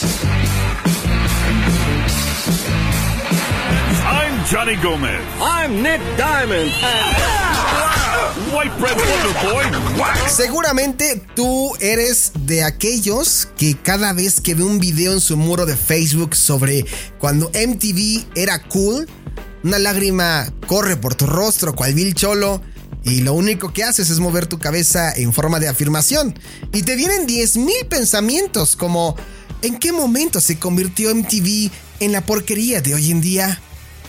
I'm Johnny Gomez. I'm Nick Diamond. White Bread Wonder Boy. Whack. Seguramente tú eres de aquellos que cada vez que ve un video en su muro de Facebook sobre cuando MTV era cool, una lágrima corre por tu rostro cual Bill Cholo y lo único que haces es mover tu cabeza en forma de afirmación. Y te vienen 10.000 pensamientos como ¿en qué momento se convirtió MTV en la porquería de hoy en día?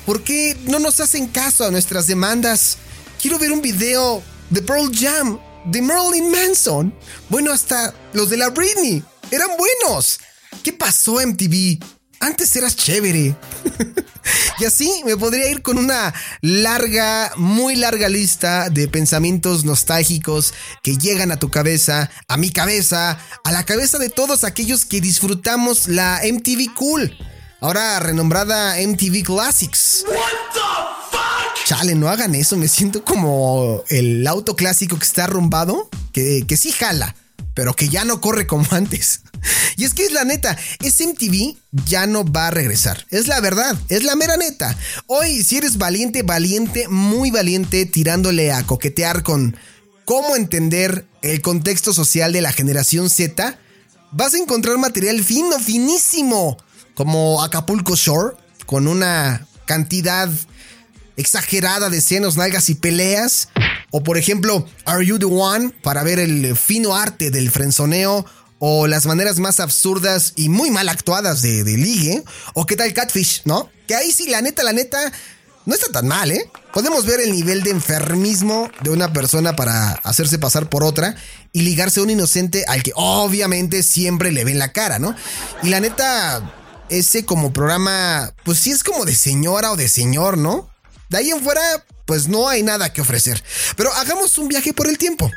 ¿Por qué no nos hacen caso a nuestras demandas? Quiero ver un video de Pearl Jam, de Marilyn Manson. Bueno, hasta los de la Britney. Eran buenos. ¿Qué pasó MTV? Antes eras chévere. y así me podría ir con una larga, muy larga lista de pensamientos nostálgicos que llegan a tu cabeza, a mi cabeza, a la cabeza de todos aquellos que disfrutamos la MTV Cool, ahora renombrada MTV Classics. Chale, no hagan eso, me siento como el auto clásico que está arrumbado, que, que sí jala, pero que ya no corre como antes. Y es que es la neta, ese MTV ya no va a regresar. Es la verdad, es la mera neta. Hoy, si eres valiente, valiente, muy valiente, tirándole a coquetear con cómo entender el contexto social de la generación Z, vas a encontrar material fino, finísimo, como Acapulco Shore, con una cantidad exagerada de senos, nalgas y peleas. O por ejemplo, Are You the One? Para ver el fino arte del frenzoneo. O las maneras más absurdas y muy mal actuadas de, de ligue. O qué tal Catfish, ¿no? Que ahí sí, la neta, la neta, no está tan mal, ¿eh? Podemos ver el nivel de enfermismo de una persona para hacerse pasar por otra y ligarse a un inocente al que obviamente siempre le ven la cara, ¿no? Y la neta, ese como programa, pues sí es como de señora o de señor, ¿no? De ahí en fuera, pues no hay nada que ofrecer. Pero hagamos un viaje por el tiempo.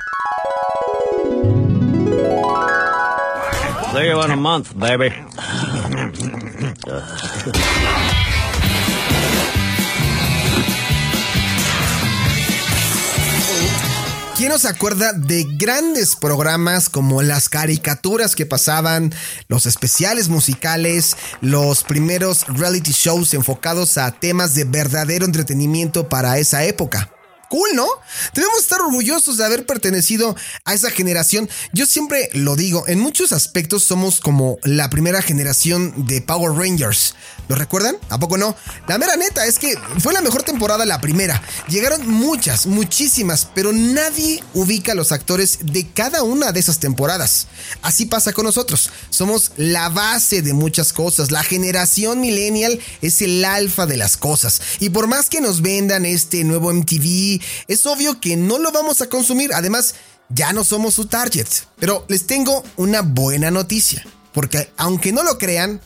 ¿Quién nos acuerda de grandes programas como las caricaturas que pasaban, los especiales musicales, los primeros reality shows enfocados a temas de verdadero entretenimiento para esa época? Cool, ¿no? Debemos estar orgullosos de haber pertenecido a esa generación. Yo siempre lo digo, en muchos aspectos somos como la primera generación de Power Rangers. ¿Lo recuerdan? ¿A poco no? La mera neta es que fue la mejor temporada la primera. Llegaron muchas, muchísimas, pero nadie ubica a los actores de cada una de esas temporadas. Así pasa con nosotros. Somos la base de muchas cosas. La generación millennial es el alfa de las cosas. Y por más que nos vendan este nuevo MTV, es obvio que no lo vamos a consumir. Además, ya no somos su target. Pero les tengo una buena noticia. Porque aunque no lo crean,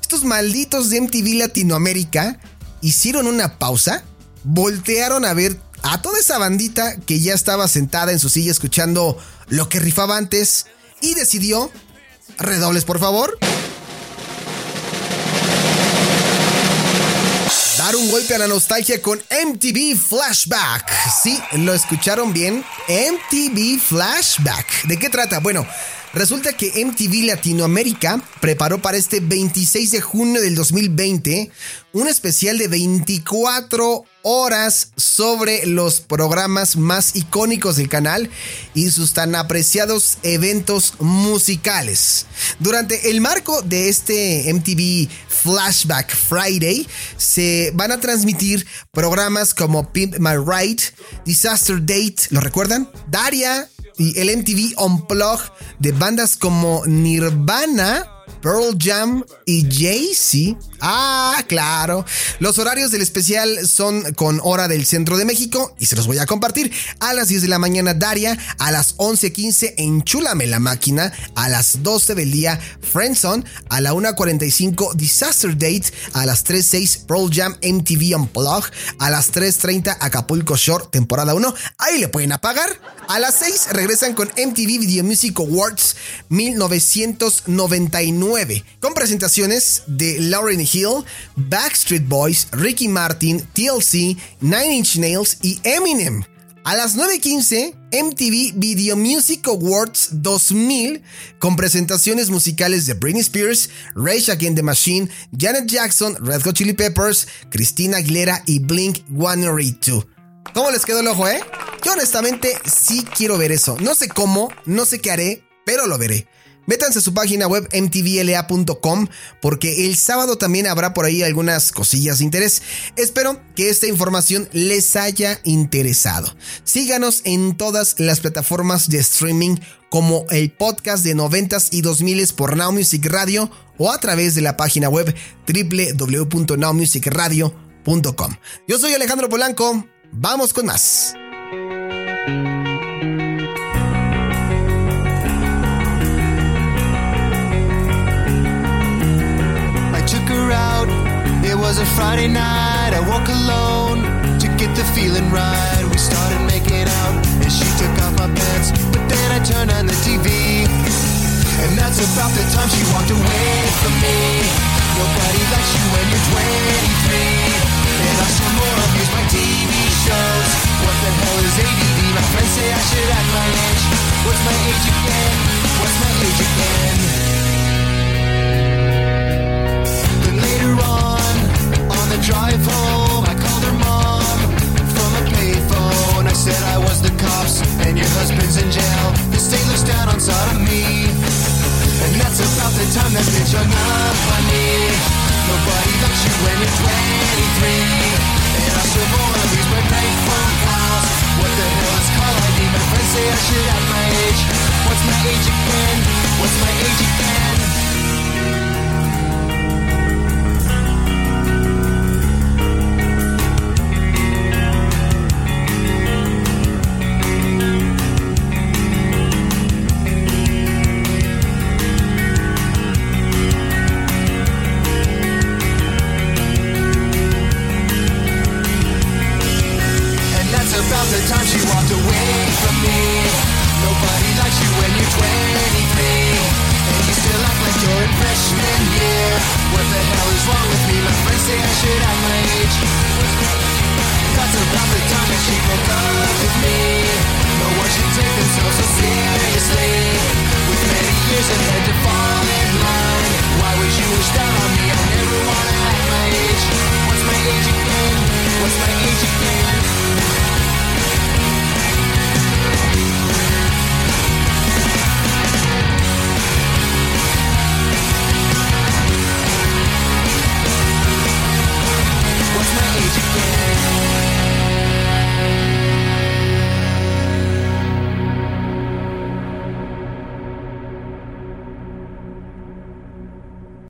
estos malditos de MTV Latinoamérica hicieron una pausa, voltearon a ver a toda esa bandita que ya estaba sentada en su silla escuchando lo que rifaba antes y decidió, redobles por favor, dar un golpe a la nostalgia con MTV Flashback. Sí, lo escucharon bien, MTV Flashback. ¿De qué trata? Bueno, Resulta que MTV Latinoamérica preparó para este 26 de junio del 2020 un especial de 24 horas sobre los programas más icónicos del canal y sus tan apreciados eventos musicales. Durante el marco de este MTV Flashback Friday se van a transmitir programas como Pimp My Ride, Disaster Date, ¿lo recuerdan? Daria, y el MTV Unplugged de bandas como Nirvana, Pearl Jam y Jay-Z. Ah, claro. Los horarios del especial son con hora del centro de México y se los voy a compartir. A las 10 de la mañana Daria, a las 11.15 Enchúlame la máquina, a las 12 del día Friendzone, a la 1.45 Disaster Date, a las 3.06 Pearl Jam MTV Unplugged, a las 3.30 Acapulco Shore temporada 1. Ahí le pueden apagar. A las 6 regresan con MTV Video Music Awards 1999 con presentaciones de Lauren Hill, Backstreet Boys, Ricky Martin, TLC, Nine Inch Nails y Eminem. A las 9.15, MTV Video Music Awards 2000, con presentaciones musicales de Britney Spears, Rage Against the Machine, Janet Jackson, Red Hot Chili Peppers, Christina Aguilera y Blink 182. ¿Cómo les quedó el ojo, eh? Yo honestamente sí quiero ver eso. No sé cómo, no sé qué haré, pero lo veré. Métanse a su página web mtvla.com porque el sábado también habrá por ahí algunas cosillas de interés. Espero que esta información les haya interesado. Síganos en todas las plataformas de streaming como el podcast de 90s y 2000s por Now Music Radio o a través de la página web www.nowmusicradio.com. Yo soy Alejandro Polanco. Vamos con más. Was a Friday night. I woke alone to get the feeling right. We started making out, and she took off my pants. But then I turned on the TV, and that's about the time she walked away from age again? What's my age again?